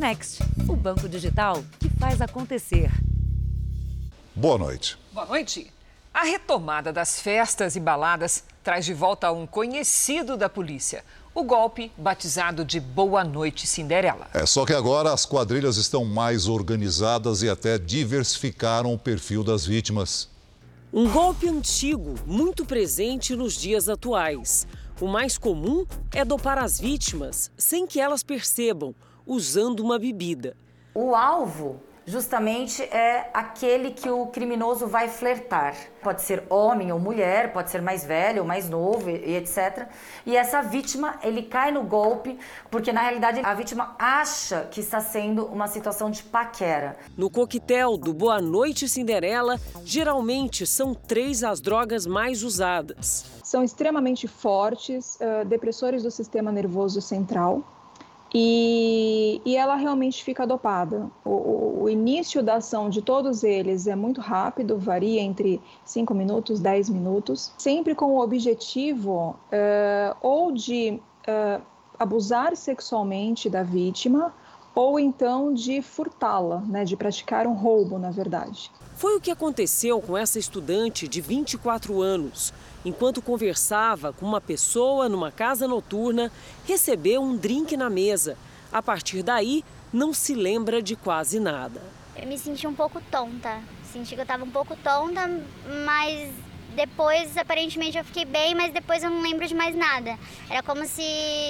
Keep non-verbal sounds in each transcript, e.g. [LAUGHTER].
Next, o banco digital que faz acontecer. Boa noite. Boa noite. A retomada das festas e baladas traz de volta um conhecido da polícia. O golpe batizado de Boa Noite Cinderela. É só que agora as quadrilhas estão mais organizadas e até diversificaram o perfil das vítimas. Um golpe antigo, muito presente nos dias atuais. O mais comum é dopar as vítimas sem que elas percebam, usando uma bebida. O alvo justamente é aquele que o criminoso vai flertar. Pode ser homem ou mulher, pode ser mais velho ou mais novo e etc. E essa vítima, ele cai no golpe porque na realidade a vítima acha que está sendo uma situação de paquera. No coquetel do Boa Noite Cinderela, geralmente são três as drogas mais usadas. São extremamente fortes, uh, depressores do sistema nervoso central, e, e, ela realmente fica dopada. O, o, início da ação de todos eles é muito rápido, varia entre 5 minutos, 10 minutos, sempre com o objetivo uh, ou de uh, abusar sexualmente da vítima ou então de furtá-la, né, de praticar um roubo, na verdade. Foi o que aconteceu com essa estudante de 24 anos enquanto conversava com uma pessoa numa casa noturna, recebeu um drink na mesa. A partir daí, não se lembra de quase nada. Eu me senti um pouco tonta. Senti que eu estava um pouco tonta, mas depois aparentemente eu fiquei bem, mas depois eu não lembro de mais nada. Era como se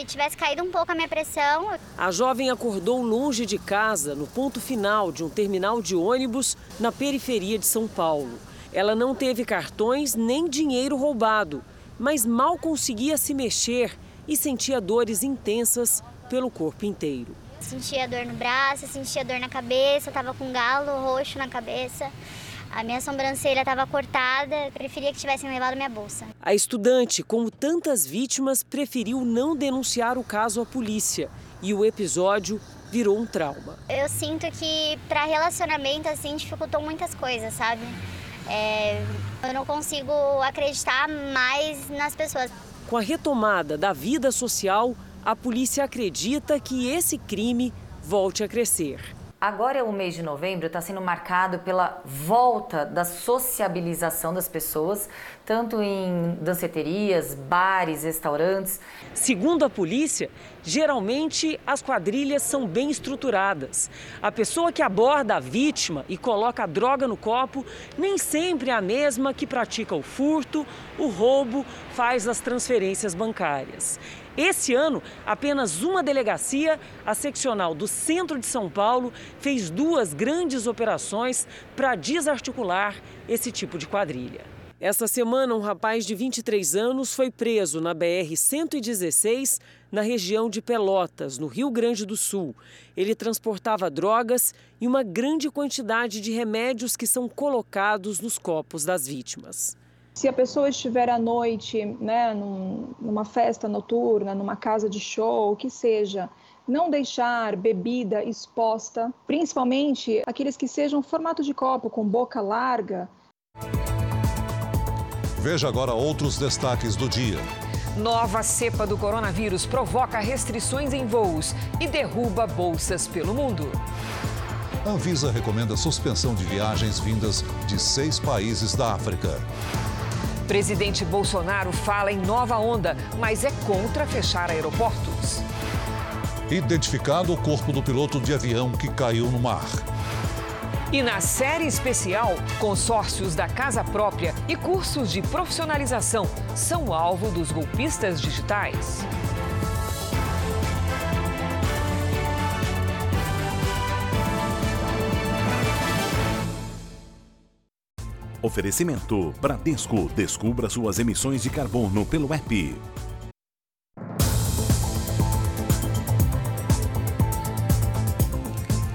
tivesse caído um pouco a minha pressão. A jovem acordou longe de casa, no ponto final de um terminal de ônibus na periferia de São Paulo. Ela não teve cartões nem dinheiro roubado, mas mal conseguia se mexer e sentia dores intensas pelo corpo inteiro. Sentia dor no braço, sentia dor na cabeça, estava com um galo roxo na cabeça. A minha sobrancelha estava cortada, preferia que tivessem levado minha bolsa. A estudante, como tantas vítimas, preferiu não denunciar o caso à polícia e o episódio virou um trauma. Eu sinto que para relacionamento assim dificultou muitas coisas, sabe? É, eu não consigo acreditar mais nas pessoas. Com a retomada da vida social, a polícia acredita que esse crime volte a crescer. Agora é o mês de novembro, está sendo marcado pela volta da sociabilização das pessoas, tanto em danceterias, bares, restaurantes. Segundo a polícia, geralmente as quadrilhas são bem estruturadas. A pessoa que aborda a vítima e coloca a droga no copo nem sempre é a mesma que pratica o furto, o roubo, faz as transferências bancárias. Esse ano, apenas uma delegacia, a seccional do centro de São Paulo, fez duas grandes operações para desarticular esse tipo de quadrilha. Esta semana, um rapaz de 23 anos foi preso na BR-116, na região de Pelotas, no Rio Grande do Sul. Ele transportava drogas e uma grande quantidade de remédios que são colocados nos copos das vítimas. Se a pessoa estiver à noite, né, num, numa festa noturna, numa casa de show, o que seja, não deixar bebida exposta, principalmente aqueles que sejam formato de copo com boca larga. Veja agora outros destaques do dia. Nova cepa do coronavírus provoca restrições em voos e derruba bolsas pelo mundo. A Anvisa recomenda suspensão de viagens vindas de seis países da África. Presidente Bolsonaro fala em nova onda, mas é contra fechar aeroportos. Identificado o corpo do piloto de avião que caiu no mar. E na série especial, consórcios da casa própria e cursos de profissionalização são alvo dos golpistas digitais. Oferecimento Bradesco. Descubra suas emissões de carbono pelo app.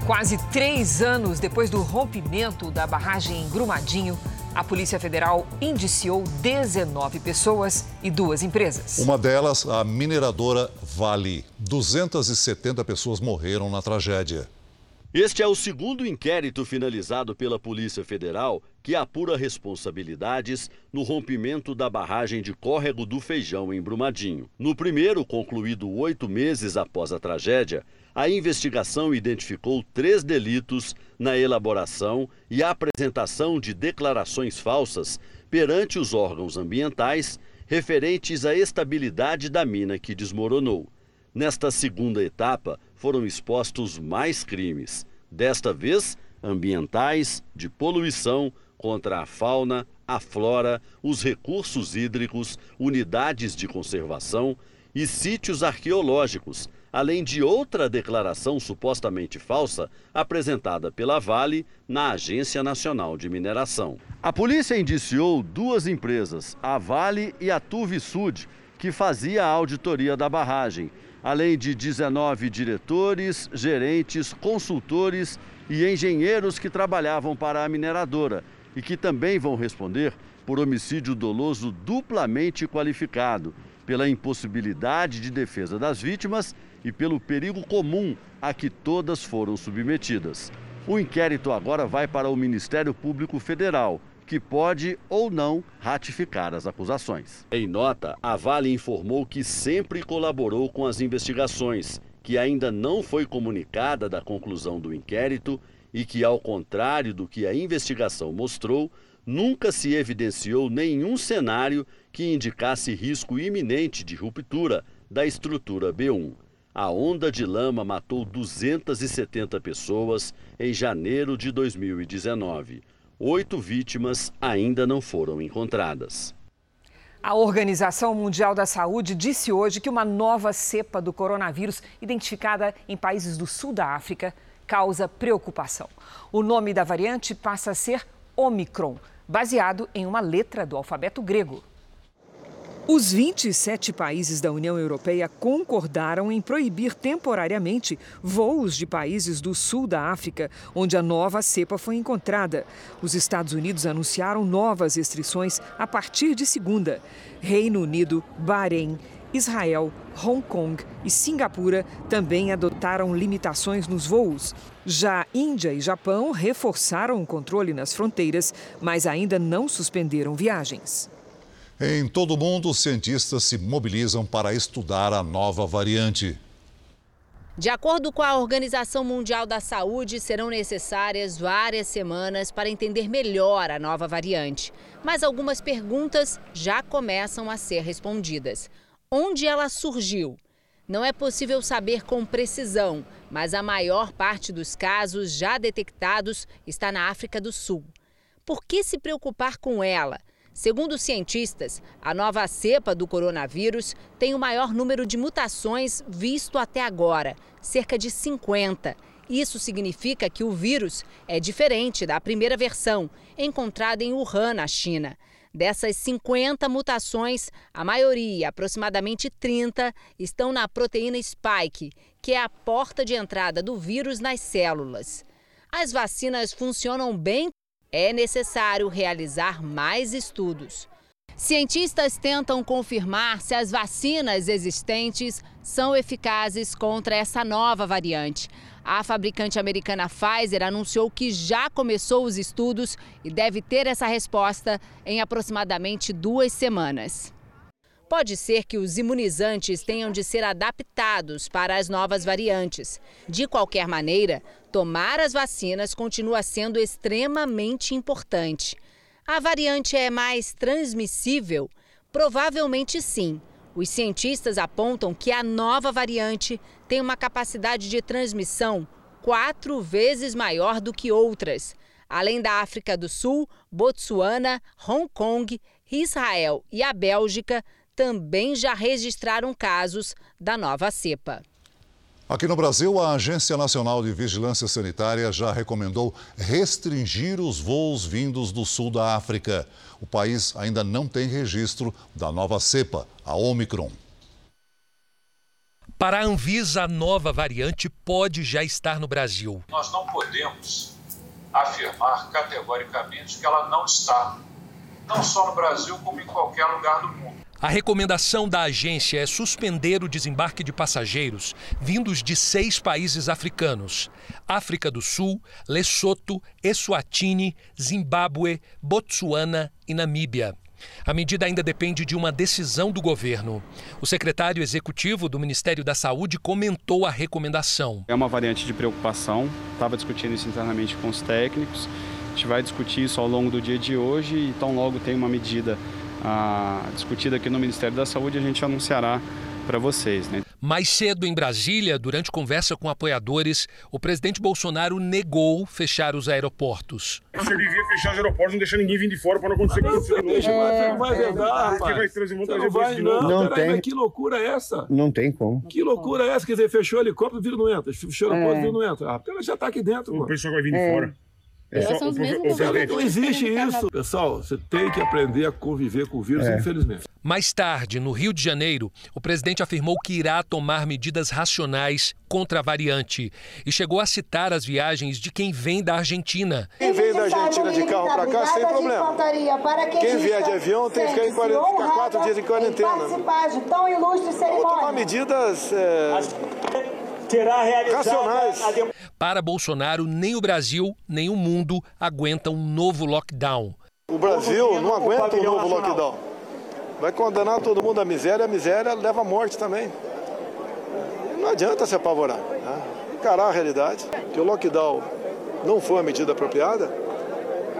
Quase três anos depois do rompimento da barragem em Brumadinho, a Polícia Federal indiciou 19 pessoas e duas empresas. Uma delas, a mineradora Vale. 270 pessoas morreram na tragédia. Este é o segundo inquérito finalizado pela Polícia Federal que apura responsabilidades no rompimento da barragem de Córrego do Feijão, em Brumadinho. No primeiro, concluído oito meses após a tragédia, a investigação identificou três delitos na elaboração e apresentação de declarações falsas perante os órgãos ambientais referentes à estabilidade da mina que desmoronou. Nesta segunda etapa, foram expostos mais crimes, desta vez ambientais, de poluição, contra a fauna, a flora, os recursos hídricos, unidades de conservação e sítios arqueológicos, além de outra declaração supostamente falsa apresentada pela Vale na Agência Nacional de Mineração. A polícia indiciou duas empresas, a Vale e a Turvisud, que fazia a auditoria da barragem, além de 19 diretores, gerentes, consultores e engenheiros que trabalhavam para a mineradora e que também vão responder por homicídio doloso duplamente qualificado, pela impossibilidade de defesa das vítimas e pelo perigo comum a que todas foram submetidas. O inquérito agora vai para o Ministério Público Federal, que pode ou não ratificar as acusações. Em nota, a Vale informou que sempre colaborou com as investigações, que ainda não foi comunicada da conclusão do inquérito e que, ao contrário do que a investigação mostrou, nunca se evidenciou nenhum cenário que indicasse risco iminente de ruptura da estrutura B1. A onda de lama matou 270 pessoas em janeiro de 2019. Oito vítimas ainda não foram encontradas. A Organização Mundial da Saúde disse hoje que uma nova cepa do coronavírus, identificada em países do sul da África, causa preocupação. O nome da variante passa a ser Omicron, baseado em uma letra do alfabeto grego. Os 27 países da União Europeia concordaram em proibir temporariamente voos de países do sul da África, onde a nova cepa foi encontrada. Os Estados Unidos anunciaram novas restrições a partir de segunda. Reino Unido, Bahrein, Israel, Hong Kong e Singapura também adotaram limitações nos voos. Já Índia e Japão reforçaram o controle nas fronteiras, mas ainda não suspenderam viagens. Em todo o mundo, os cientistas se mobilizam para estudar a nova variante. De acordo com a Organização Mundial da Saúde, serão necessárias várias semanas para entender melhor a nova variante. Mas algumas perguntas já começam a ser respondidas onde ela surgiu. Não é possível saber com precisão, mas a maior parte dos casos já detectados está na África do Sul. Por que se preocupar com ela? Segundo cientistas, a nova cepa do coronavírus tem o maior número de mutações visto até agora, cerca de 50. Isso significa que o vírus é diferente da primeira versão, encontrada em Wuhan, na China. Dessas 50 mutações, a maioria, aproximadamente 30, estão na proteína spike, que é a porta de entrada do vírus nas células. As vacinas funcionam bem, é necessário realizar mais estudos. Cientistas tentam confirmar se as vacinas existentes são eficazes contra essa nova variante. A fabricante americana Pfizer anunciou que já começou os estudos e deve ter essa resposta em aproximadamente duas semanas. Pode ser que os imunizantes tenham de ser adaptados para as novas variantes. De qualquer maneira, tomar as vacinas continua sendo extremamente importante. A variante é mais transmissível? Provavelmente sim. Os cientistas apontam que a nova variante tem uma capacidade de transmissão quatro vezes maior do que outras. Além da África do Sul, Botsuana, Hong Kong, Israel e a Bélgica também já registraram casos da nova cepa. Aqui no Brasil, a Agência Nacional de Vigilância Sanitária já recomendou restringir os voos vindos do sul da África. O país ainda não tem registro da nova cepa, a Omicron. Para a Anvisa, a nova variante pode já estar no Brasil. Nós não podemos afirmar categoricamente que ela não está, não só no Brasil, como em qualquer lugar do mundo. A recomendação da agência é suspender o desembarque de passageiros vindos de seis países africanos: África do Sul, Lesoto, Eswatini, Zimbábue, Botsuana e Namíbia. A medida ainda depende de uma decisão do governo. O secretário executivo do Ministério da Saúde comentou a recomendação. É uma variante de preocupação, estava discutindo isso internamente com os técnicos. A gente vai discutir isso ao longo do dia de hoje e tão logo tem uma medida ah, discutida aqui no Ministério da Saúde, a gente anunciará para vocês. Né? Mais cedo em Brasília, durante conversa com apoiadores, o presidente Bolsonaro negou fechar os aeroportos. Você devia fechar os aeroportos, não deixar ninguém vir de fora para não acontecer com você Deixa, Você não vai vedar, Porque vai trazer, vão trazer vai, de não, não tem. Mas que loucura é essa? Não tem como. Que loucura é essa? Quer dizer, fechou o helicóptero, vírus não entra. Fechou o aeroporto, o vírus não entra. Ah, ela já está aqui dentro. O mano. pessoal vai vir de fora. É. Pessoal, o profe- o presidente- Não existe isso. Pessoal, você tem que aprender a conviver com o vírus, infelizmente. Mais tarde, no Rio de Janeiro, o presidente afirmou que irá tomar medidas racionais contra a variante e chegou a citar as viagens de quem vem da Argentina. Quem vem da Argentina de carro para cá, sem problema. Quem vier de avião tem que ficar, em quarenta- ficar quatro dias em quarentena. Vou tomar medidas é, racionais. Para Bolsonaro, nem o Brasil, nem o mundo aguentam um novo lockdown. O Brasil não aguenta um novo lockdown. Vai condenar todo mundo à miséria, a miséria leva à morte também. Não adianta se apavorar. Né? Encarar a realidade, que o lockdown não foi uma medida apropriada.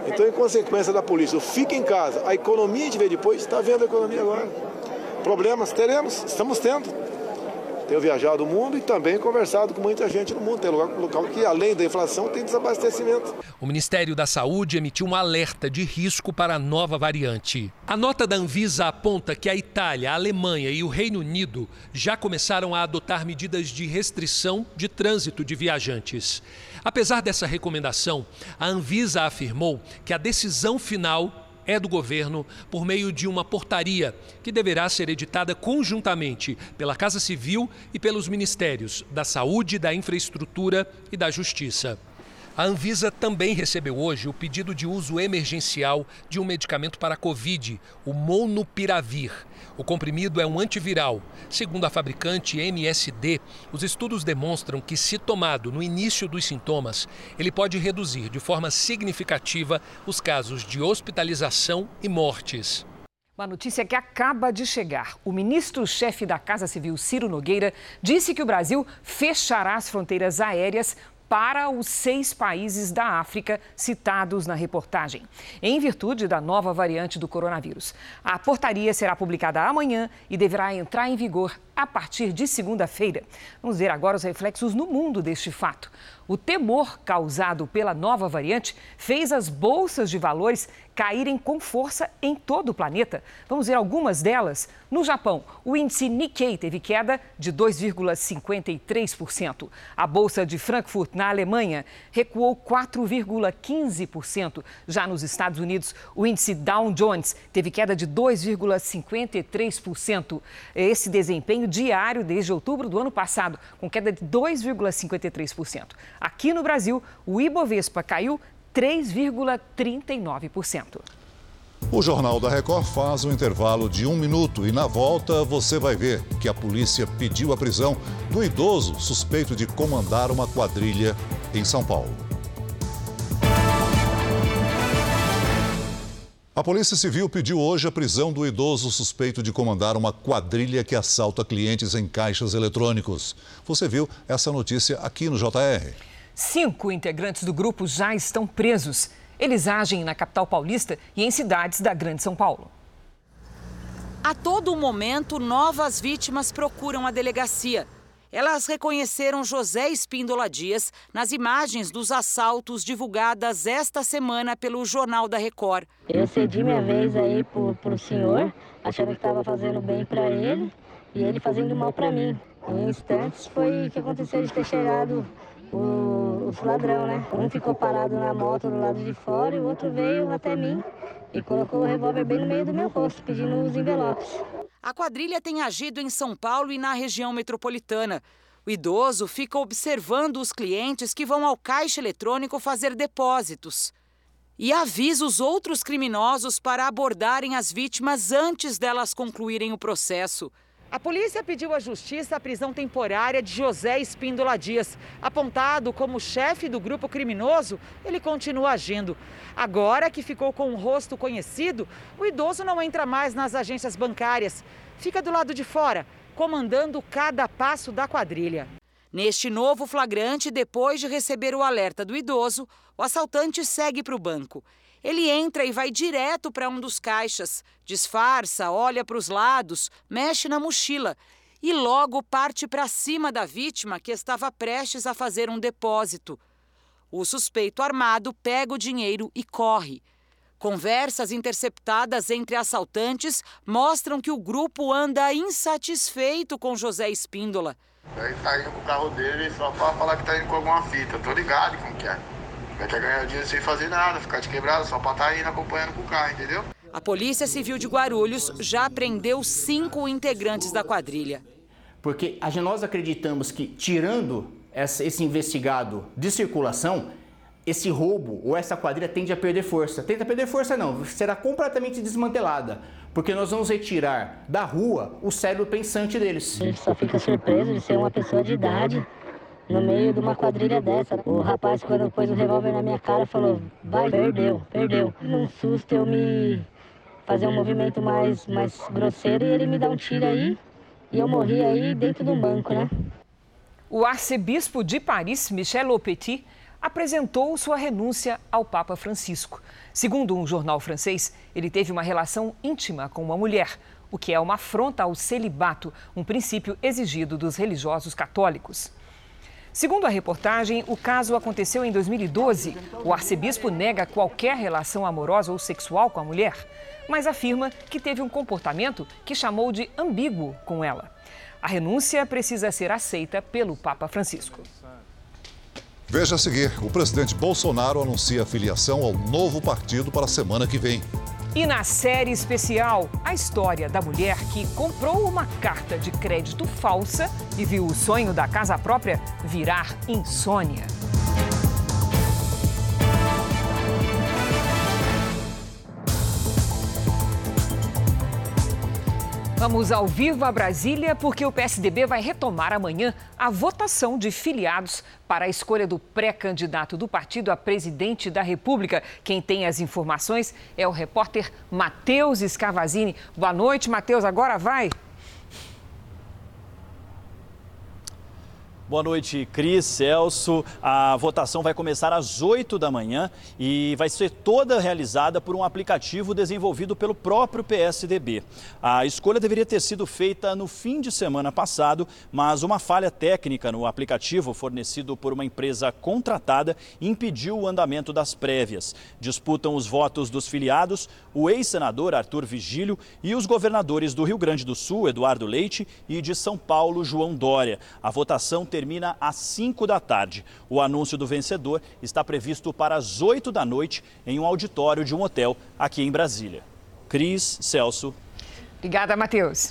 Então, em consequência da polícia, fica em casa, a economia a gente vê depois, está vendo a economia agora. Problemas teremos, estamos tendo. Tenho viajado o mundo e também conversado com muita gente no mundo. Tem lugar, local que, além da inflação, tem desabastecimento. O Ministério da Saúde emitiu um alerta de risco para a nova variante. A nota da Anvisa aponta que a Itália, a Alemanha e o Reino Unido já começaram a adotar medidas de restrição de trânsito de viajantes. Apesar dessa recomendação, a Anvisa afirmou que a decisão final é do governo por meio de uma portaria que deverá ser editada conjuntamente pela Casa Civil e pelos Ministérios da Saúde, da Infraestrutura e da Justiça. A Anvisa também recebeu hoje o pedido de uso emergencial de um medicamento para a Covid, o Molnupiravir. O comprimido é um antiviral. Segundo a fabricante MSD, os estudos demonstram que, se tomado no início dos sintomas, ele pode reduzir de forma significativa os casos de hospitalização e mortes. Uma notícia que acaba de chegar. O ministro-chefe da Casa Civil, Ciro Nogueira, disse que o Brasil fechará as fronteiras aéreas para os seis países da África citados na reportagem, em virtude da nova variante do coronavírus. A portaria será publicada amanhã e deverá entrar em vigor a partir de segunda-feira. Vamos ver agora os reflexos no mundo deste fato. O temor causado pela nova variante fez as bolsas de valores caírem com força em todo o planeta. Vamos ver algumas delas. No Japão, o índice Nikkei teve queda de 2,53%. A bolsa de Frankfurt, na Alemanha, recuou 4,15%. Já nos Estados Unidos, o índice Dow Jones teve queda de 2,53%. Esse desempenho diário desde outubro do ano passado, com queda de 2,53%. Aqui no Brasil, o Ibovespa caiu 3,39%. O Jornal da Record faz um intervalo de um minuto e na volta você vai ver que a polícia pediu a prisão do idoso suspeito de comandar uma quadrilha em São Paulo. A Polícia Civil pediu hoje a prisão do idoso suspeito de comandar uma quadrilha que assalta clientes em caixas eletrônicos. Você viu essa notícia aqui no JR. Cinco integrantes do grupo já estão presos. Eles agem na capital paulista e em cidades da Grande São Paulo. A todo momento, novas vítimas procuram a delegacia. Elas reconheceram José Espíndola Dias nas imagens dos assaltos divulgadas esta semana pelo Jornal da Record. Eu cedi minha vez aí pro, pro senhor, achando que estava fazendo bem para ele e ele fazendo mal para mim. Em instantes foi que aconteceu de ter chegado o, os ladrão, né? Um ficou parado na moto do lado de fora e o outro veio até mim e colocou o revólver bem no meio do meu rosto, pedindo os envelopes. A quadrilha tem agido em São Paulo e na região metropolitana. O idoso fica observando os clientes que vão ao caixa eletrônico fazer depósitos. e avisa os outros criminosos para abordarem as vítimas antes delas concluírem o processo. A polícia pediu à justiça a prisão temporária de José Espíndola Dias. Apontado como chefe do grupo criminoso, ele continua agindo. Agora que ficou com o rosto conhecido, o idoso não entra mais nas agências bancárias. Fica do lado de fora, comandando cada passo da quadrilha. Neste novo flagrante, depois de receber o alerta do idoso, o assaltante segue para o banco. Ele entra e vai direto para um dos caixas, disfarça, olha para os lados, mexe na mochila e logo parte para cima da vítima que estava prestes a fazer um depósito. O suspeito armado pega o dinheiro e corre. Conversas interceptadas entre assaltantes mostram que o grupo anda insatisfeito com José Espíndola. Ele tá indo com o carro dele só pra falar que tá indo com alguma fita. Tô ligado como que é. Vai quer ganhar dinheiro sem fazer nada, ficar de quebrado, só pra tá indo acompanhando com o carro, entendeu? A Polícia Civil de Guarulhos já prendeu cinco integrantes da quadrilha. Porque nós acreditamos que, tirando esse investigado de circulação, esse roubo ou essa quadrilha tende a perder força. Tenta perder força não, será completamente desmantelada, porque nós vamos retirar da rua o cérebro pensante deles. A gente só fica surpreso de ser uma pessoa de idade no meio de uma quadrilha dessa. O rapaz, quando pôs o revólver na minha cara, falou: vai, perdeu, perdeu. Num susto eu me fazer um movimento mais, mais grosseiro e ele me dá um tiro aí e eu morri aí dentro de um banco, né? O arcebispo de Paris, Michel Aupetit, apresentou sua renúncia ao Papa Francisco. Segundo um jornal francês, ele teve uma relação íntima com uma mulher, o que é uma afronta ao celibato, um princípio exigido dos religiosos católicos. Segundo a reportagem, o caso aconteceu em 2012. O arcebispo nega qualquer relação amorosa ou sexual com a mulher, mas afirma que teve um comportamento que chamou de ambíguo com ela. A renúncia precisa ser aceita pelo Papa Francisco. Veja a seguir: o presidente Bolsonaro anuncia a filiação ao novo partido para a semana que vem. E na série especial, a história da mulher que comprou uma carta de crédito falsa e viu o sonho da casa própria virar insônia. Vamos ao vivo a Brasília porque o PSDB vai retomar amanhã a votação de filiados para a escolha do pré-candidato do partido a presidente da República. Quem tem as informações é o repórter Matheus Escavazini. Boa noite, Matheus. Agora vai. Boa noite, Cris, Celso. A votação vai começar às 8 da manhã e vai ser toda realizada por um aplicativo desenvolvido pelo próprio PSDB. A escolha deveria ter sido feita no fim de semana passado, mas uma falha técnica no aplicativo fornecido por uma empresa contratada impediu o andamento das prévias. Disputam os votos dos filiados o ex-senador Arthur Vigílio e os governadores do Rio Grande do Sul, Eduardo Leite, e de São Paulo, João Dória. A votação termina às 5 da tarde. O anúncio do vencedor está previsto para as 8 da noite em um auditório de um hotel aqui em Brasília. Cris, Celso. Obrigada, Matheus.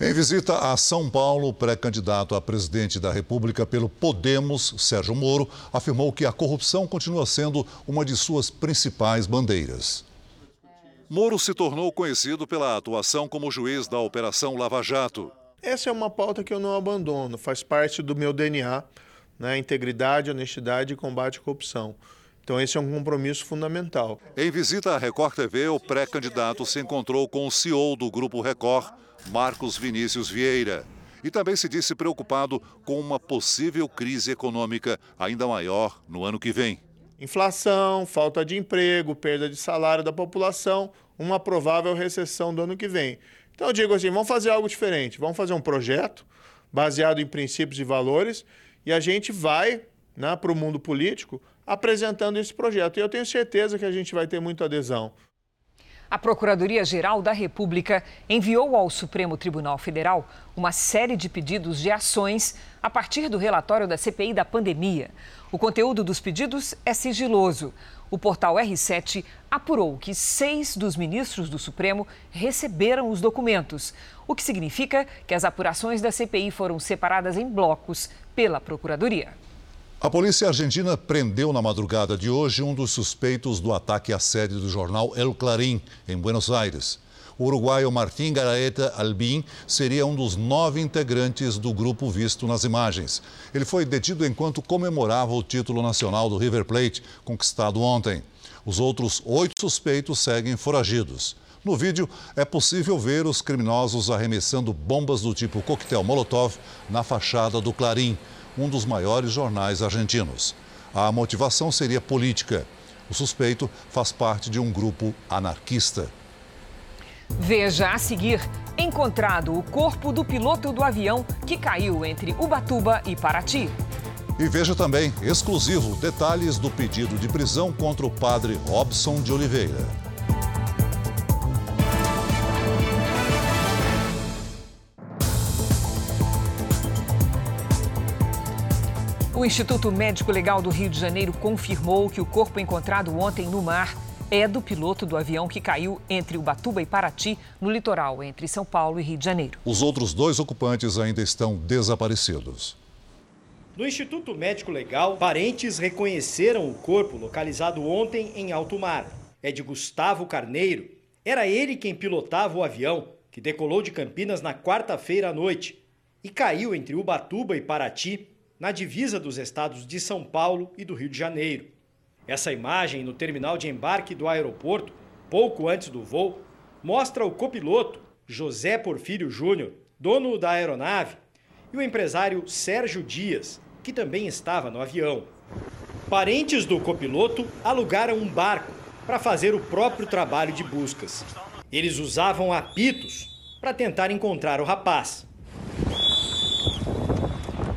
Em visita a São Paulo, o pré-candidato a presidente da República pelo Podemos, Sérgio Moro, afirmou que a corrupção continua sendo uma de suas principais bandeiras. Moro se tornou conhecido pela atuação como juiz da Operação Lava Jato. Essa é uma pauta que eu não abandono, faz parte do meu DNA, né? integridade, honestidade e combate à corrupção. Então, esse é um compromisso fundamental. Em visita à Record TV, o pré-candidato se encontrou com o CEO do Grupo Record, Marcos Vinícius Vieira. E também se disse preocupado com uma possível crise econômica ainda maior no ano que vem. Inflação, falta de emprego, perda de salário da população, uma provável recessão do ano que vem. Então eu digo assim, vamos fazer algo diferente, vamos fazer um projeto baseado em princípios e valores e a gente vai né, para o mundo político apresentando esse projeto. E eu tenho certeza que a gente vai ter muita adesão. A Procuradoria-Geral da República enviou ao Supremo Tribunal Federal uma série de pedidos de ações a partir do relatório da CPI da pandemia. O conteúdo dos pedidos é sigiloso. O portal R7 apurou que seis dos ministros do Supremo receberam os documentos, o que significa que as apurações da CPI foram separadas em blocos pela Procuradoria. A polícia argentina prendeu na madrugada de hoje um dos suspeitos do ataque à sede do jornal El Clarín, em Buenos Aires. O uruguaio Martim Garaeta Albin seria um dos nove integrantes do grupo visto nas imagens. Ele foi detido enquanto comemorava o título nacional do River Plate, conquistado ontem. Os outros oito suspeitos seguem foragidos. No vídeo, é possível ver os criminosos arremessando bombas do tipo coquetel Molotov na fachada do Clarim um dos maiores jornais argentinos. A motivação seria política. O suspeito faz parte de um grupo anarquista. Veja a seguir: encontrado o corpo do piloto do avião que caiu entre Ubatuba e Paraty. E veja também, exclusivo, detalhes do pedido de prisão contra o padre Robson de Oliveira. O Instituto Médico Legal do Rio de Janeiro confirmou que o corpo encontrado ontem no mar é do piloto do avião que caiu entre Ubatuba e Paraty, no litoral entre São Paulo e Rio de Janeiro. Os outros dois ocupantes ainda estão desaparecidos. No Instituto Médico Legal, parentes reconheceram o corpo localizado ontem em alto mar. É de Gustavo Carneiro. Era ele quem pilotava o avião, que decolou de Campinas na quarta-feira à noite e caiu entre Ubatuba e Paraty na divisa dos estados de São Paulo e do Rio de Janeiro. Essa imagem no terminal de embarque do aeroporto, pouco antes do voo, mostra o copiloto José Porfírio Júnior, dono da aeronave, e o empresário Sérgio Dias, que também estava no avião. Parentes do copiloto alugaram um barco para fazer o próprio trabalho de buscas. Eles usavam apitos para tentar encontrar o rapaz.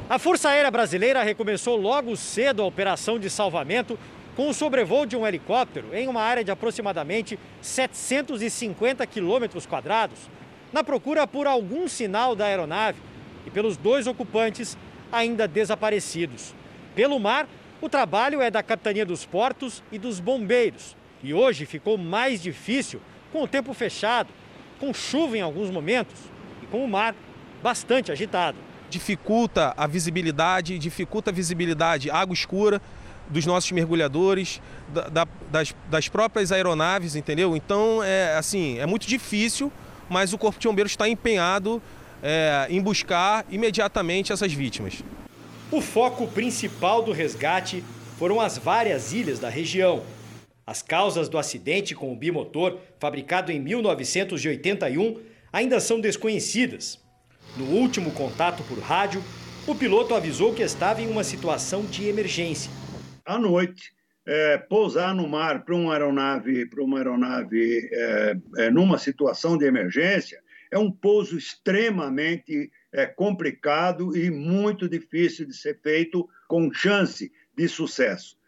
A Força Aérea Brasileira recomeçou logo cedo a operação de salvamento com o sobrevoo de um helicóptero em uma área de aproximadamente 750 quilômetros quadrados, na procura por algum sinal da aeronave e pelos dois ocupantes ainda desaparecidos. Pelo mar, o trabalho é da Capitania dos Portos e dos Bombeiros. E hoje ficou mais difícil com o tempo fechado, com chuva em alguns momentos e com o mar bastante agitado dificulta a visibilidade, dificulta a visibilidade água escura dos nossos mergulhadores, da, da, das, das próprias aeronaves, entendeu? Então, é assim, é muito difícil, mas o Corpo de Bombeiros está empenhado é, em buscar imediatamente essas vítimas. O foco principal do resgate foram as várias ilhas da região. As causas do acidente com o bimotor, fabricado em 1981, ainda são desconhecidas. No último contato por rádio, o piloto avisou que estava em uma situação de emergência. À noite, é, pousar no mar para uma aeronave, para uma aeronave é, é, numa situação de emergência é um pouso extremamente é, complicado e muito difícil de ser feito com chance de sucesso.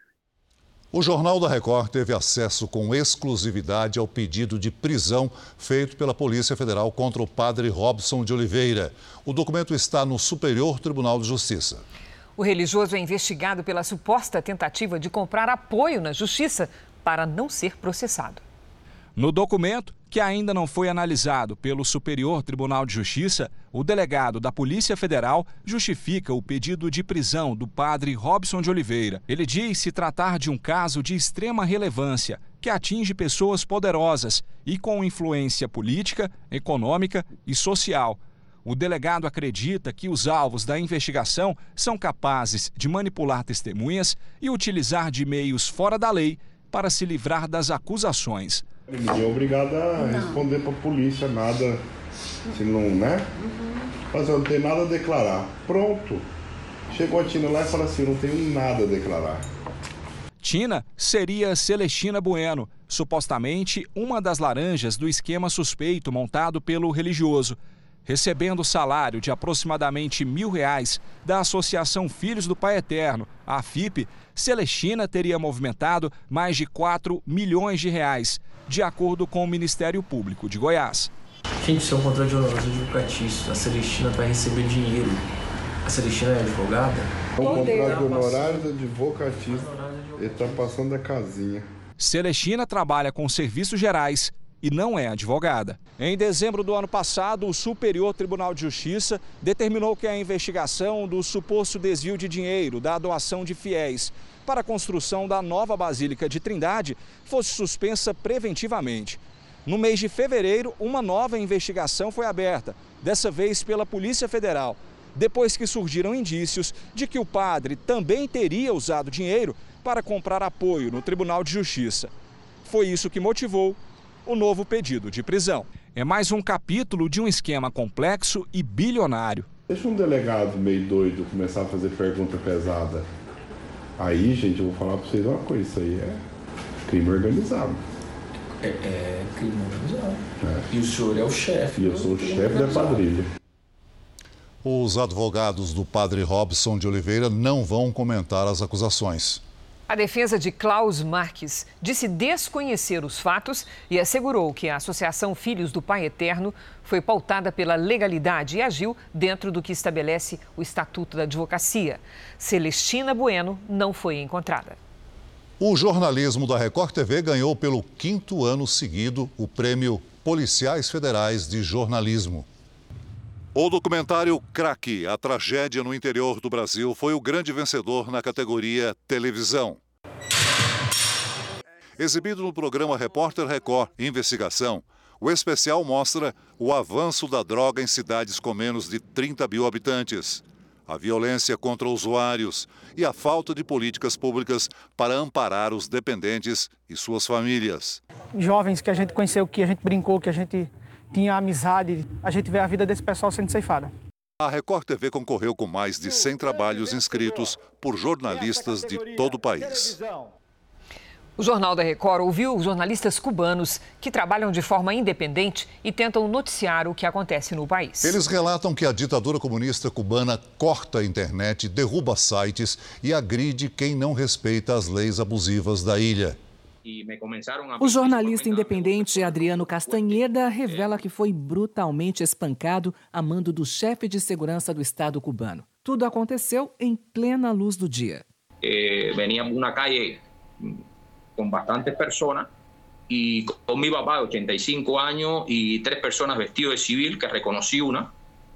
O Jornal da Record teve acesso com exclusividade ao pedido de prisão feito pela Polícia Federal contra o padre Robson de Oliveira. O documento está no Superior Tribunal de Justiça. O religioso é investigado pela suposta tentativa de comprar apoio na justiça para não ser processado. No documento, que ainda não foi analisado pelo Superior Tribunal de Justiça, o delegado da Polícia Federal justifica o pedido de prisão do padre Robson de Oliveira. Ele diz se tratar de um caso de extrema relevância que atinge pessoas poderosas e com influência política, econômica e social. O delegado acredita que os alvos da investigação são capazes de manipular testemunhas e utilizar de meios fora da lei para se livrar das acusações. Ninguém é obrigado a responder para a polícia nada, se não, né? Uhum. Mas eu não tenho nada a declarar. Pronto. Chegou a Tina lá e falou assim: não tenho nada a declarar. Tina seria Celestina Bueno, supostamente uma das laranjas do esquema suspeito montado pelo religioso recebendo salário de aproximadamente mil reais da Associação Filhos do Pai Eterno, a FIP, Celestina teria movimentado mais de 4 milhões de reais, de acordo com o Ministério Público de Goiás. Gente, isso é um contrato de honorários advocatícios. A Celestina vai receber dinheiro. A Celestina é advogada? É um contrato de honorários advocatícios. Ele está passando a casinha. Celestina trabalha com serviços gerais e não é advogada. Em dezembro do ano passado, o Superior Tribunal de Justiça determinou que a investigação do suposto desvio de dinheiro da doação de fiéis para a construção da nova Basílica de Trindade fosse suspensa preventivamente. No mês de fevereiro, uma nova investigação foi aberta, dessa vez pela Polícia Federal, depois que surgiram indícios de que o padre também teria usado dinheiro para comprar apoio no Tribunal de Justiça. Foi isso que motivou o novo pedido de prisão. É mais um capítulo de um esquema complexo e bilionário. Deixa um delegado meio doido começar a fazer pergunta pesada. Aí, gente, eu vou falar para vocês uma coisa: isso aí é crime organizado. É, é crime organizado. É. E o senhor é o chefe. E eu sou o chefe da quadrilha. Os advogados do padre Robson de Oliveira não vão comentar as acusações. A defesa de Klaus Marques disse desconhecer os fatos e assegurou que a Associação Filhos do Pai Eterno foi pautada pela legalidade e agiu dentro do que estabelece o Estatuto da Advocacia. Celestina Bueno não foi encontrada. O jornalismo da Record TV ganhou pelo quinto ano seguido o prêmio Policiais Federais de Jornalismo. O documentário Craque, a tragédia no interior do Brasil, foi o grande vencedor na categoria televisão. Exibido no programa Repórter Record Investigação, o especial mostra o avanço da droga em cidades com menos de 30 mil habitantes, a violência contra usuários e a falta de políticas públicas para amparar os dependentes e suas famílias. Jovens que a gente conheceu, que a gente brincou, que a gente tinha amizade, a gente vê a vida desse pessoal sendo ceifada. A Record TV concorreu com mais de 100 trabalhos inscritos por jornalistas de todo o país. O Jornal da Record ouviu jornalistas cubanos que trabalham de forma independente e tentam noticiar o que acontece no país. Eles relatam que a ditadura comunista cubana corta a internet, derruba sites e agride quem não respeita as leis abusivas da ilha. O jornalista independente Adriano Castanheda revela que foi brutalmente espancado a mando do chefe de segurança do Estado cubano. Tudo aconteceu em plena luz do dia. Eh, veníamos uma calle com bastantes pessoas e com meu papá de 85 anos e três pessoas vestidas de civil que reconheci uma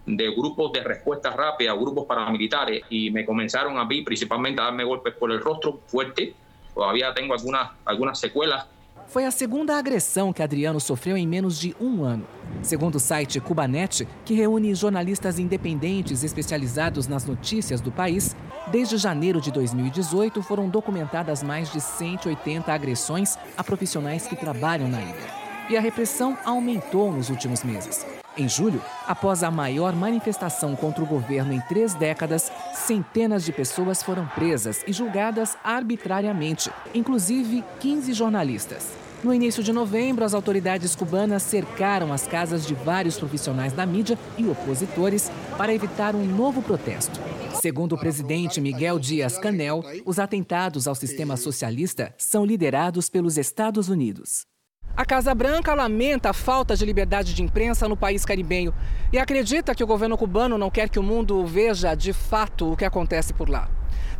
de grupos de respuesta rápida, grupos paramilitares, y me comenzaron a mí principalmente a darme golpes por el rostro fuerte todavía tengo algunas, algunas secuelas. Foi a segunda agressão que Adriano sofreu em menos de um ano. Segundo o site Cubanet, que reúne jornalistas independentes especializados nas notícias do país, desde janeiro de 2018 foram documentadas mais de 180 agressões a profissionais que trabalham na ilha. E a repressão aumentou nos últimos meses. Em julho, após a maior manifestação contra o governo em três décadas, centenas de pessoas foram presas e julgadas arbitrariamente, inclusive 15 jornalistas. No início de novembro, as autoridades cubanas cercaram as casas de vários profissionais da mídia e opositores para evitar um novo protesto. Segundo o presidente Miguel Dias Canel, os atentados ao sistema socialista são liderados pelos Estados Unidos. A Casa Branca lamenta a falta de liberdade de imprensa no país caribenho e acredita que o governo cubano não quer que o mundo veja de fato o que acontece por lá.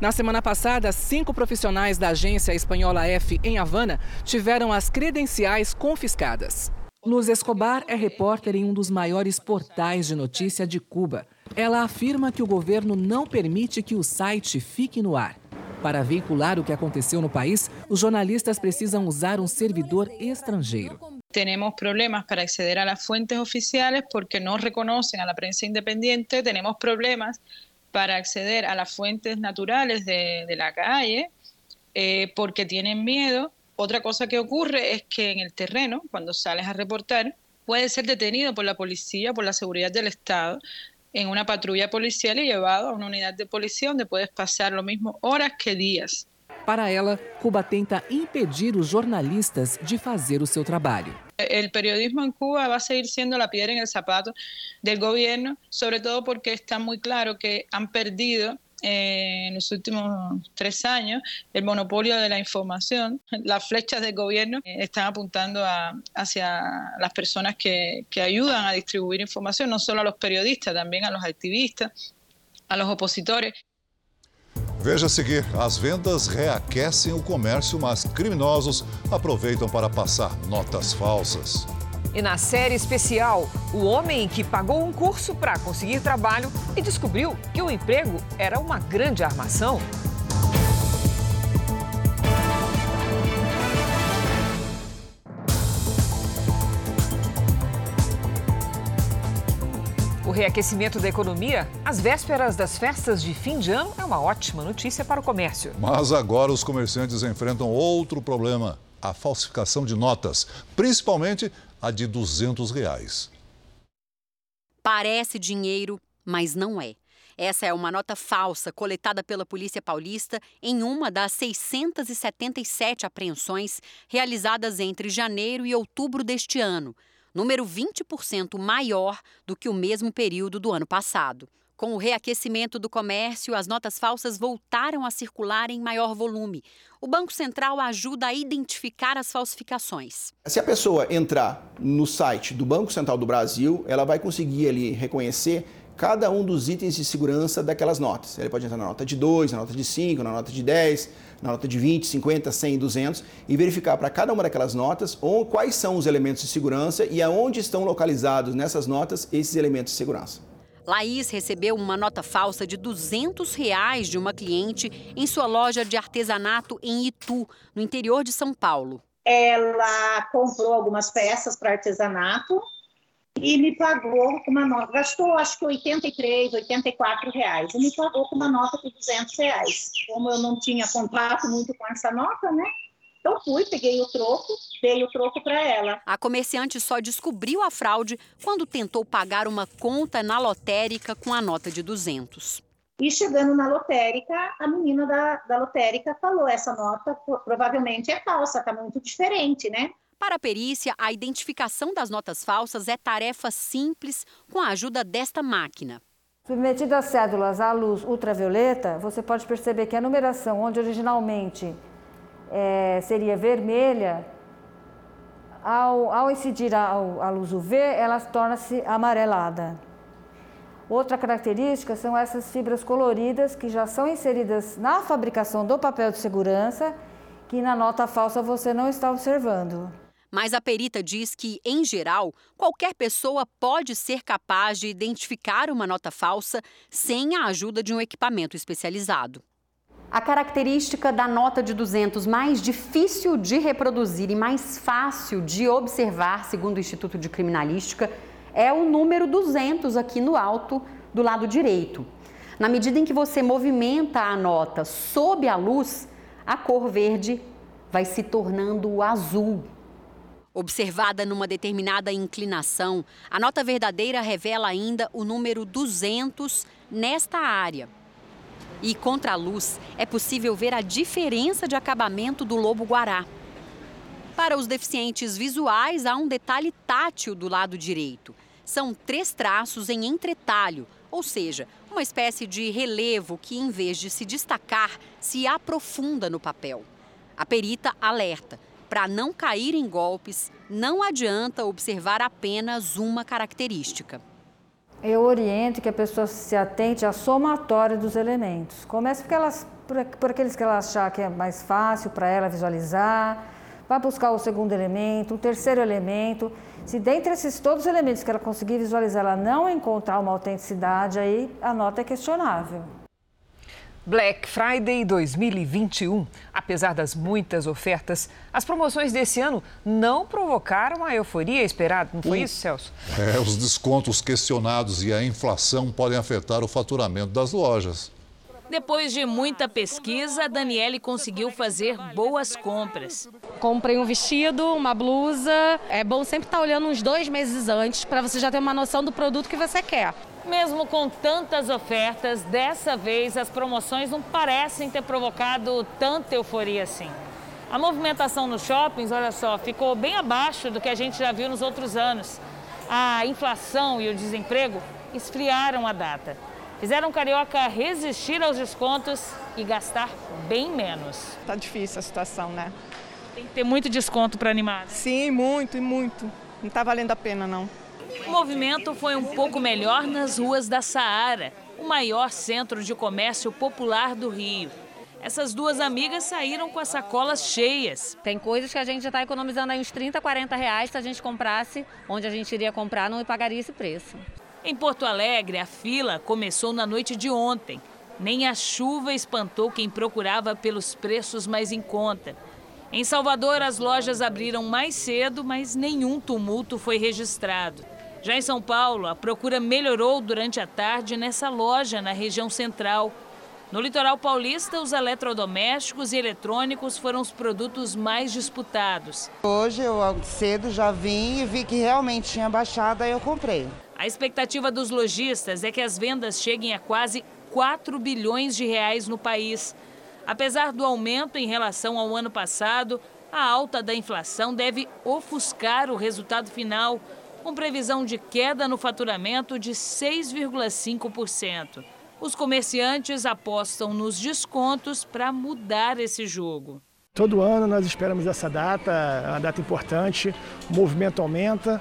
Na semana passada, cinco profissionais da agência espanhola F em Havana tiveram as credenciais confiscadas. Luz Escobar é repórter em um dos maiores portais de notícia de Cuba. Ela afirma que o governo não permite que o site fique no ar. Para veicular o que aconteceu no país, os jornalistas precisam usar um servidor estrangeiro. Temos problemas para acceder a las fuentes oficiales porque no reconocen a la prensa independiente. Tenemos problemas para acceder a las fuentes naturales de, la calle eh, porque tienen miedo. Otra cosa que ocurre es que en el terreno, cuando sales a reportar, puedes ser detenido por la policía, por la seguridad del Estado, en una patrulla policial y llevado a una unidad de policía donde puedes pasar lo mismo horas que días. Para ela, Cuba tenta impedir os jornalistas de fazer o seu trabalho. El periodismo en Cuba va a seguir siendo la piedra en el zapato del gobierno, sobre todo porque está muy claro que han perdido eh, en los últimos tres años el monopolio de la información. [LAUGHS] Las flechas del gobierno eh, están apuntando hacia las personas que, que ayudan a distribuir información, no solo a los periodistas, también a los activistas, a los opositores. Veja a seguir: as vendas reaquecem o comércio, mas criminosos aproveitam para passar notas falsas. E na série especial, o homem que pagou um curso para conseguir trabalho e descobriu que o emprego era uma grande armação. O reaquecimento da economia, às vésperas das festas de fim de ano, é uma ótima notícia para o comércio. Mas agora os comerciantes enfrentam outro problema: a falsificação de notas, principalmente a de 200 reais. Parece dinheiro, mas não é. Essa é uma nota falsa coletada pela Polícia Paulista em uma das 677 apreensões realizadas entre janeiro e outubro deste ano número 20% maior do que o mesmo período do ano passado. Com o reaquecimento do comércio, as notas falsas voltaram a circular em maior volume. O Banco Central ajuda a identificar as falsificações. Se a pessoa entrar no site do Banco Central do Brasil, ela vai conseguir ali reconhecer cada um dos itens de segurança daquelas notas. Ele pode entrar na nota de 2, na nota de 5, na nota de 10, na nota de 20, 50, 100, 200 e verificar para cada uma daquelas notas ou quais são os elementos de segurança e aonde estão localizados nessas notas esses elementos de segurança. Laís recebeu uma nota falsa de 200 reais de uma cliente em sua loja de artesanato em Itu, no interior de São Paulo. Ela comprou algumas peças para artesanato e me pagou com uma nota, gastou acho que 83, 84 reais, e me pagou com uma nota de 200 reais. Como eu não tinha contato muito com essa nota, né? Então fui, peguei o troco, dei o troco para ela. A comerciante só descobriu a fraude quando tentou pagar uma conta na lotérica com a nota de 200. E chegando na lotérica, a menina da, da lotérica falou: essa nota provavelmente é falsa, tá muito diferente, né? Para a perícia, a identificação das notas falsas é tarefa simples com a ajuda desta máquina. Submetidas as cédulas à luz ultravioleta, você pode perceber que a numeração, onde originalmente é, seria vermelha, ao, ao incidir a, a luz UV, ela torna-se amarelada. Outra característica são essas fibras coloridas que já são inseridas na fabricação do papel de segurança, que na nota falsa você não está observando. Mas a perita diz que, em geral, qualquer pessoa pode ser capaz de identificar uma nota falsa sem a ajuda de um equipamento especializado. A característica da nota de 200 mais difícil de reproduzir e mais fácil de observar, segundo o Instituto de Criminalística, é o número 200 aqui no alto do lado direito. Na medida em que você movimenta a nota sob a luz, a cor verde vai se tornando azul, Observada numa determinada inclinação, a nota verdadeira revela ainda o número 200 nesta área. E contra a luz, é possível ver a diferença de acabamento do lobo-guará. Para os deficientes visuais, há um detalhe tátil do lado direito. São três traços em entretalho, ou seja, uma espécie de relevo que, em vez de se destacar, se aprofunda no papel. A perita alerta: para não cair em golpes, não adianta observar apenas uma característica. Eu oriento que a pessoa se atente à somatória dos elementos. Comece por, por, por aqueles que ela achar que é mais fácil para ela visualizar. Vá buscar o segundo elemento, o terceiro elemento. Se dentre esses todos os elementos que ela conseguir visualizar, ela não encontrar uma autenticidade, aí a nota é questionável. Black Friday 2021. Apesar das muitas ofertas, as promoções desse ano não provocaram a euforia esperada, não foi isso, Celso? É, os descontos questionados e a inflação podem afetar o faturamento das lojas. Depois de muita pesquisa, a Daniele conseguiu fazer boas compras. Comprei um vestido, uma blusa. É bom sempre estar olhando uns dois meses antes para você já ter uma noção do produto que você quer. Mesmo com tantas ofertas, dessa vez as promoções não parecem ter provocado tanta euforia assim. A movimentação nos shoppings, olha só, ficou bem abaixo do que a gente já viu nos outros anos. A inflação e o desemprego esfriaram a data. Fizeram o Carioca resistir aos descontos e gastar bem menos. Tá difícil a situação, né? Tem que ter muito desconto para animar. Sim, muito e muito. Não tá valendo a pena, não. O movimento foi um pouco melhor nas ruas da Saara, o maior centro de comércio popular do Rio. Essas duas amigas saíram com as sacolas cheias. Tem coisas que a gente já está economizando aí uns 30, 40 reais se a gente comprasse onde a gente iria comprar, não pagaria esse preço. Em Porto Alegre, a fila começou na noite de ontem. Nem a chuva espantou quem procurava pelos preços mais em conta. Em Salvador, as lojas abriram mais cedo, mas nenhum tumulto foi registrado. Já em São Paulo, a procura melhorou durante a tarde nessa loja na região central. No litoral paulista, os eletrodomésticos e eletrônicos foram os produtos mais disputados. Hoje eu cedo já vim e vi que realmente tinha baixado, aí eu comprei. A expectativa dos lojistas é que as vendas cheguem a quase 4 bilhões de reais no país. Apesar do aumento em relação ao ano passado, a alta da inflação deve ofuscar o resultado final, com previsão de queda no faturamento de 6,5%. Os comerciantes apostam nos descontos para mudar esse jogo. Todo ano nós esperamos essa data, uma data importante, o movimento aumenta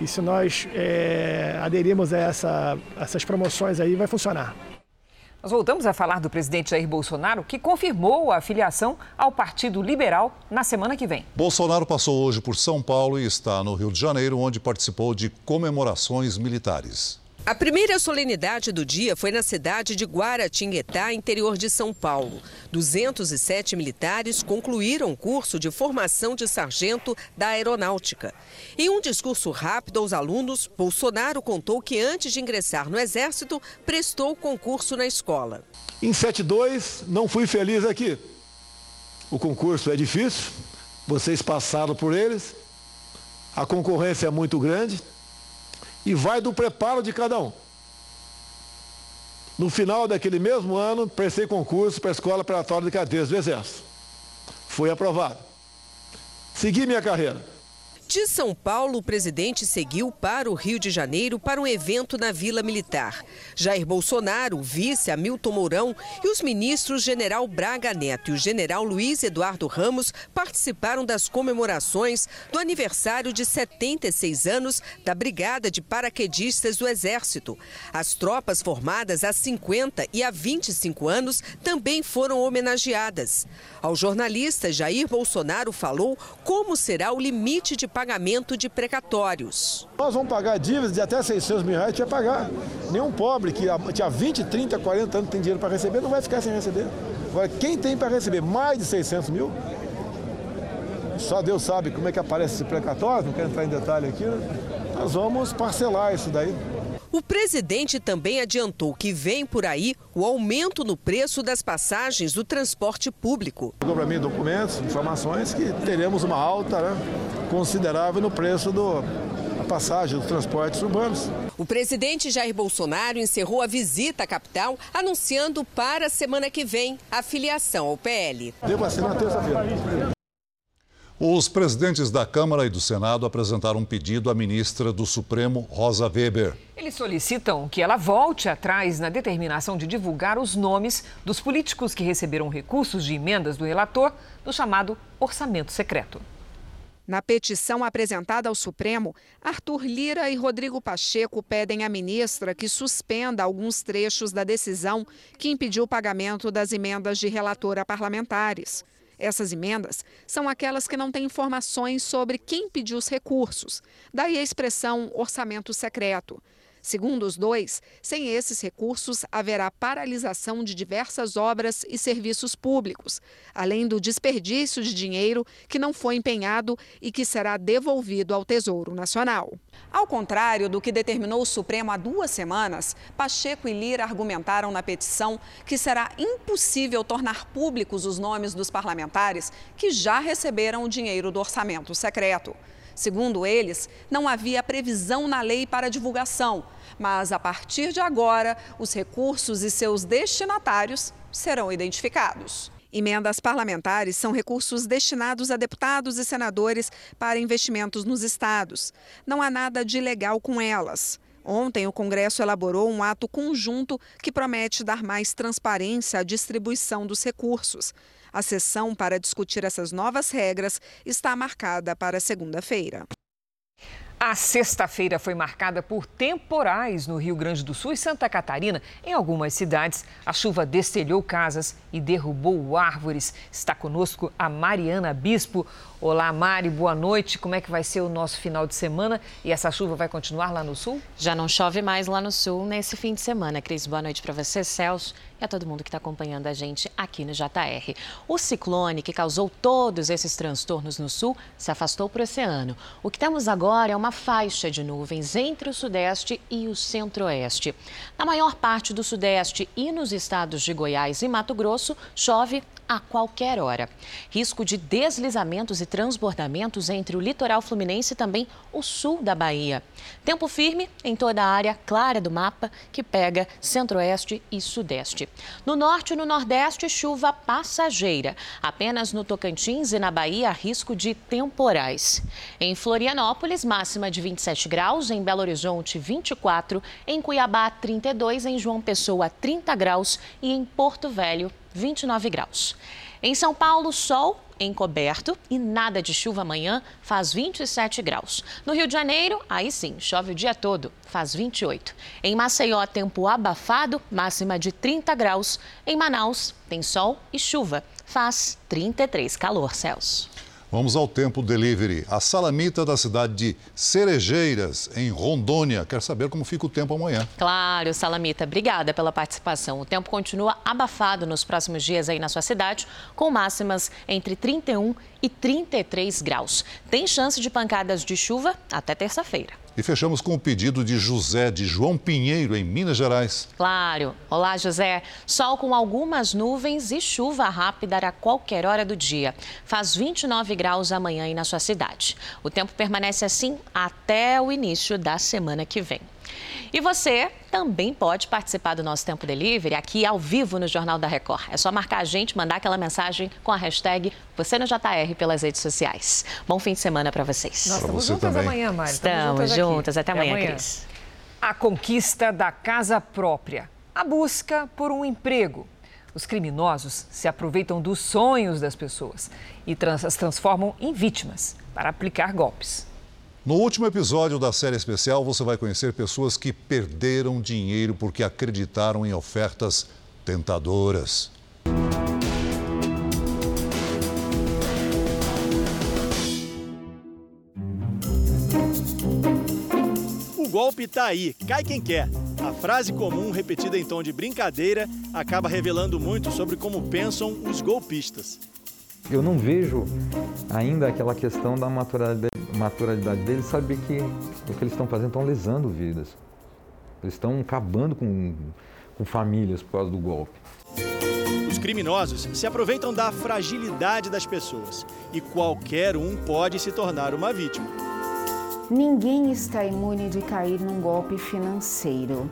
e se nós é, aderirmos a, essa, essas promoções aí, vai funcionar. Nós voltamos a falar do presidente Jair Bolsonaro, que confirmou a filiação ao Partido Liberal na semana que vem. Bolsonaro passou hoje por São Paulo e está no Rio de Janeiro, onde participou de comemorações militares. A primeira solenidade do dia foi na cidade de Guaratinguetá, interior de São Paulo. 207 militares concluíram o curso de formação de sargento da Aeronáutica. Em um discurso rápido aos alunos, Bolsonaro contou que antes de ingressar no Exército, prestou concurso na escola. Em 72, não fui feliz aqui. O concurso é difícil, vocês passaram por eles, a concorrência é muito grande e vai do preparo de cada um. No final daquele mesmo ano, prestei concurso para a Escola Preparatória de Cadeias do Exército. Fui aprovado. Segui minha carreira. De São Paulo, o presidente seguiu para o Rio de Janeiro para um evento na Vila Militar. Jair Bolsonaro, o vice Hamilton Mourão e os ministros General Braga Neto e o General Luiz Eduardo Ramos participaram das comemorações do aniversário de 76 anos da Brigada de Paraquedistas do Exército. As tropas formadas há 50 e há 25 anos também foram homenageadas. Ao jornalista, Jair Bolsonaro falou como será o limite de pagamento de precatórios. Nós vamos pagar dívidas de até 600 mil reais, tinha pagar. Nenhum pobre que tinha 20, 30, 40 anos tem dinheiro para receber, não vai ficar sem receber. Agora, quem tem para receber mais de 600 mil, só Deus sabe como é que aparece esse precatório, não quero entrar em detalhe aqui, né? nós vamos parcelar isso daí. O presidente também adiantou que vem por aí o aumento no preço das passagens do transporte público. Chegou para mim documentos, informações que teremos uma alta né, considerável no preço do, da passagem dos transportes urbanos. O presidente Jair Bolsonaro encerrou a visita à capital, anunciando para a semana que vem a filiação ao PL. Devo assinar terça-feira. Os presidentes da Câmara e do Senado apresentaram um pedido à ministra do Supremo, Rosa Weber. Eles solicitam que ela volte atrás na determinação de divulgar os nomes dos políticos que receberam recursos de emendas do relator do chamado orçamento secreto. Na petição apresentada ao Supremo, Arthur Lira e Rodrigo Pacheco pedem à ministra que suspenda alguns trechos da decisão que impediu o pagamento das emendas de relator a parlamentares. Essas emendas são aquelas que não têm informações sobre quem pediu os recursos, daí a expressão orçamento secreto. Segundo os dois, sem esses recursos haverá paralisação de diversas obras e serviços públicos, além do desperdício de dinheiro que não foi empenhado e que será devolvido ao Tesouro Nacional. Ao contrário do que determinou o Supremo há duas semanas, Pacheco e Lira argumentaram na petição que será impossível tornar públicos os nomes dos parlamentares que já receberam o dinheiro do orçamento secreto. Segundo eles, não havia previsão na lei para divulgação, mas a partir de agora, os recursos e seus destinatários serão identificados. Emendas parlamentares são recursos destinados a deputados e senadores para investimentos nos estados. Não há nada de ilegal com elas. Ontem, o Congresso elaborou um ato conjunto que promete dar mais transparência à distribuição dos recursos. A sessão para discutir essas novas regras está marcada para segunda-feira. A sexta-feira foi marcada por temporais no Rio Grande do Sul e Santa Catarina. Em algumas cidades, a chuva destelhou casas e derrubou árvores. Está conosco a Mariana Bispo. Olá, Mari, boa noite. Como é que vai ser o nosso final de semana? E essa chuva vai continuar lá no sul? Já não chove mais lá no sul nesse fim de semana. Cris, boa noite para você, Celso, e a todo mundo que está acompanhando a gente aqui no JR. O ciclone que causou todos esses transtornos no sul se afastou para o oceano. O que temos agora é uma faixa de nuvens entre o sudeste e o centro-oeste. Na maior parte do sudeste e nos estados de Goiás e Mato Grosso, chove a qualquer hora. Risco de deslizamentos e transbordamentos entre o litoral fluminense e também o sul da Bahia. Tempo firme em toda a área clara do mapa que pega centro-oeste e sudeste. No norte e no nordeste, chuva passageira. Apenas no Tocantins e na Bahia, risco de temporais. Em Florianópolis, máxima de 27 graus. Em Belo Horizonte, 24. Em Cuiabá, 32. Em João Pessoa, 30 graus. E em Porto Velho, 29 graus. Em São Paulo, sol encoberto e nada de chuva amanhã, faz 27 graus. No Rio de Janeiro, aí sim, chove o dia todo, faz 28. Em Maceió, tempo abafado, máxima de 30 graus. Em Manaus, tem sol e chuva, faz 33 calor, Celsius. Vamos ao tempo delivery. A salamita da cidade de Cerejeiras, em Rondônia, quer saber como fica o tempo amanhã. Claro, Salamita, obrigada pela participação. O tempo continua abafado nos próximos dias aí na sua cidade, com máximas entre 31 e 33 graus. Tem chance de pancadas de chuva até terça-feira. E fechamos com o pedido de José de João Pinheiro, em Minas Gerais. Claro. Olá, José. Sol com algumas nuvens e chuva rápida a qualquer hora do dia. Faz 29 graus amanhã aí na sua cidade. O tempo permanece assim até o início da semana que vem. E você também pode participar do nosso Tempo Delivery aqui ao vivo no Jornal da Record. É só marcar a gente, mandar aquela mensagem com a hashtag você no JR pelas redes sociais. Bom fim de semana para vocês. Nós estamos juntas também. amanhã, Mari. Estamos, estamos juntas. Até, Até amanhã, amanhã, Cris. A conquista da casa própria. A busca por um emprego. Os criminosos se aproveitam dos sonhos das pessoas e trans as transformam em vítimas para aplicar golpes. No último episódio da série especial, você vai conhecer pessoas que perderam dinheiro porque acreditaram em ofertas tentadoras. O golpe tá aí, cai quem quer. A frase comum, repetida em tom de brincadeira, acaba revelando muito sobre como pensam os golpistas. Eu não vejo ainda aquela questão da maturidade, maturidade deles, saber que o que eles estão fazendo estão lesando vidas. Eles estão acabando com, com famílias por causa do golpe. Os criminosos se aproveitam da fragilidade das pessoas e qualquer um pode se tornar uma vítima. Ninguém está imune de cair num golpe financeiro.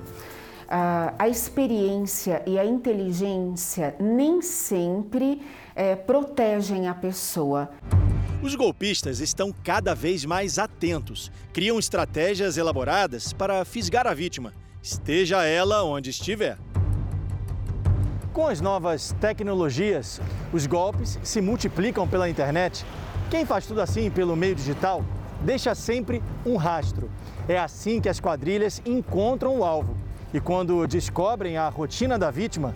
Uh, a experiência e a inteligência nem sempre é, protegem a pessoa. Os golpistas estão cada vez mais atentos, criam estratégias elaboradas para fisgar a vítima, esteja ela onde estiver. Com as novas tecnologias, os golpes se multiplicam pela internet. Quem faz tudo assim pelo meio digital deixa sempre um rastro. É assim que as quadrilhas encontram o alvo. E quando descobrem a rotina da vítima,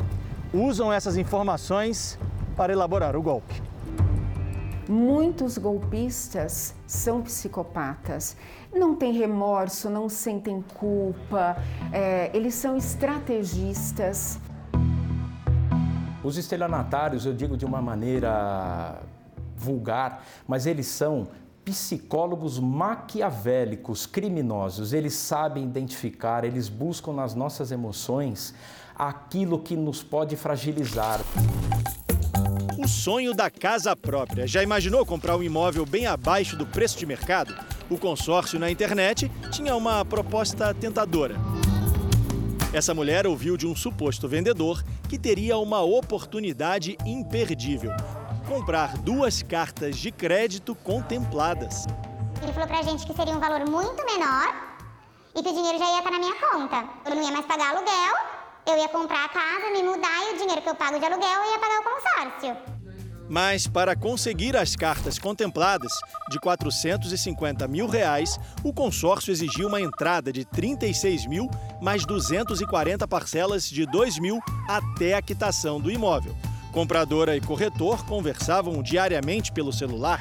usam essas informações para elaborar o golpe. Muitos golpistas são psicopatas. Não têm remorso, não sentem culpa, é, eles são estrategistas. Os estelionatários, eu digo de uma maneira vulgar, mas eles são psicólogos maquiavélicos, criminosos. Eles sabem identificar, eles buscam nas nossas emoções aquilo que nos pode fragilizar. O sonho da casa própria. Já imaginou comprar um imóvel bem abaixo do preço de mercado? O consórcio na internet tinha uma proposta tentadora. Essa mulher ouviu de um suposto vendedor que teria uma oportunidade imperdível: comprar duas cartas de crédito contempladas. Ele falou pra gente que seria um valor muito menor e que o dinheiro já ia estar na minha conta. Eu não ia mais pagar aluguel, eu ia comprar a casa, me mudar e o dinheiro que eu pago de aluguel eu ia pagar o consórcio. Mas para conseguir as cartas contempladas de 450 mil reais, o consórcio exigiu uma entrada de 36 mil mais 240 parcelas de 2 mil até a quitação do imóvel. Compradora e corretor conversavam diariamente pelo celular.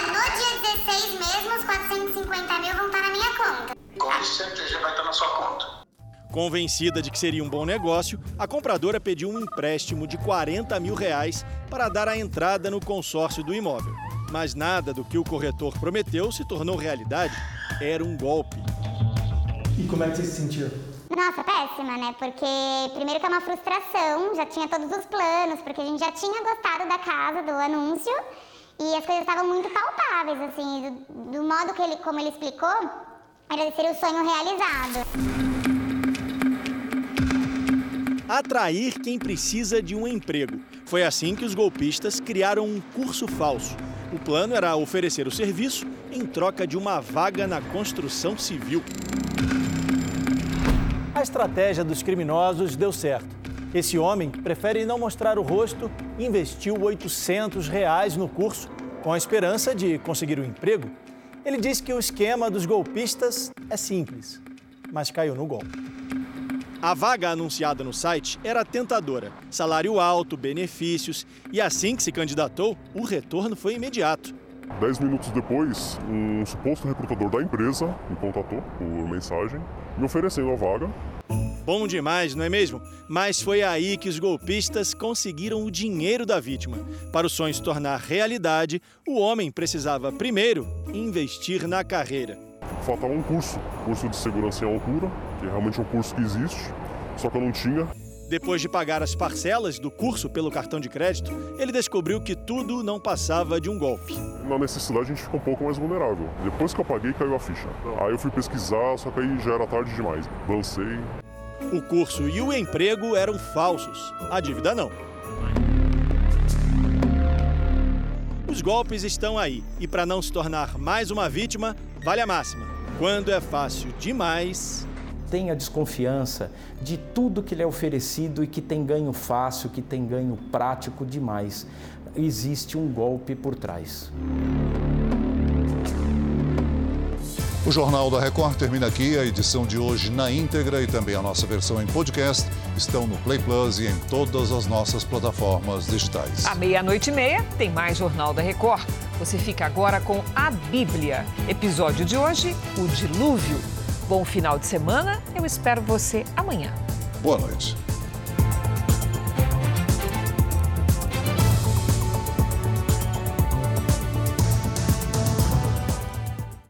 No dia 16 mesmo, os 450 mil vão estar na minha conta. Com certeza vai estar na sua conta. Convencida de que seria um bom negócio, a compradora pediu um empréstimo de 40 mil reais para dar a entrada no consórcio do imóvel. Mas nada do que o corretor prometeu se tornou realidade. Era um golpe. E como é que você se sentiu? Nossa, péssima, né? Porque primeiro que é uma frustração, já tinha todos os planos, porque a gente já tinha gostado da casa, do anúncio, e as coisas estavam muito palpáveis, assim, do, do modo que ele, como ele explicou, era ser o sonho realizado atrair quem precisa de um emprego. Foi assim que os golpistas criaram um curso falso. O plano era oferecer o serviço em troca de uma vaga na construção civil. A estratégia dos criminosos deu certo. Esse homem, prefere não mostrar o rosto, investiu 800 reais no curso com a esperança de conseguir um emprego. Ele disse que o esquema dos golpistas é simples, mas caiu no golpe. A vaga anunciada no site era tentadora: salário alto, benefícios, e assim que se candidatou, o retorno foi imediato. Dez minutos depois, um suposto recrutador da empresa me contatou por mensagem, me oferecendo a vaga. Bom demais, não é mesmo? Mas foi aí que os golpistas conseguiram o dinheiro da vítima. Para o sonho se tornar realidade, o homem precisava primeiro investir na carreira. Faltava um curso, curso de segurança em altura, que é realmente um curso que existe, só que eu não tinha. Depois de pagar as parcelas do curso pelo cartão de crédito, ele descobriu que tudo não passava de um golpe. Na necessidade a gente fica um pouco mais vulnerável. Depois que eu paguei, caiu a ficha. Aí eu fui pesquisar, só que aí já era tarde demais. Lancei. O curso e o emprego eram falsos, a dívida não. Os golpes estão aí e para não se tornar mais uma vítima, vale a máxima. Quando é fácil demais, tenha desconfiança de tudo que lhe é oferecido e que tem ganho fácil, que tem ganho prático demais. Existe um golpe por trás. O Jornal da Record termina aqui. A edição de hoje na íntegra e também a nossa versão em podcast estão no Play Plus e em todas as nossas plataformas digitais. À meia-noite e meia tem mais Jornal da Record. Você fica agora com a Bíblia. Episódio de hoje: O Dilúvio. Bom final de semana. Eu espero você amanhã. Boa noite.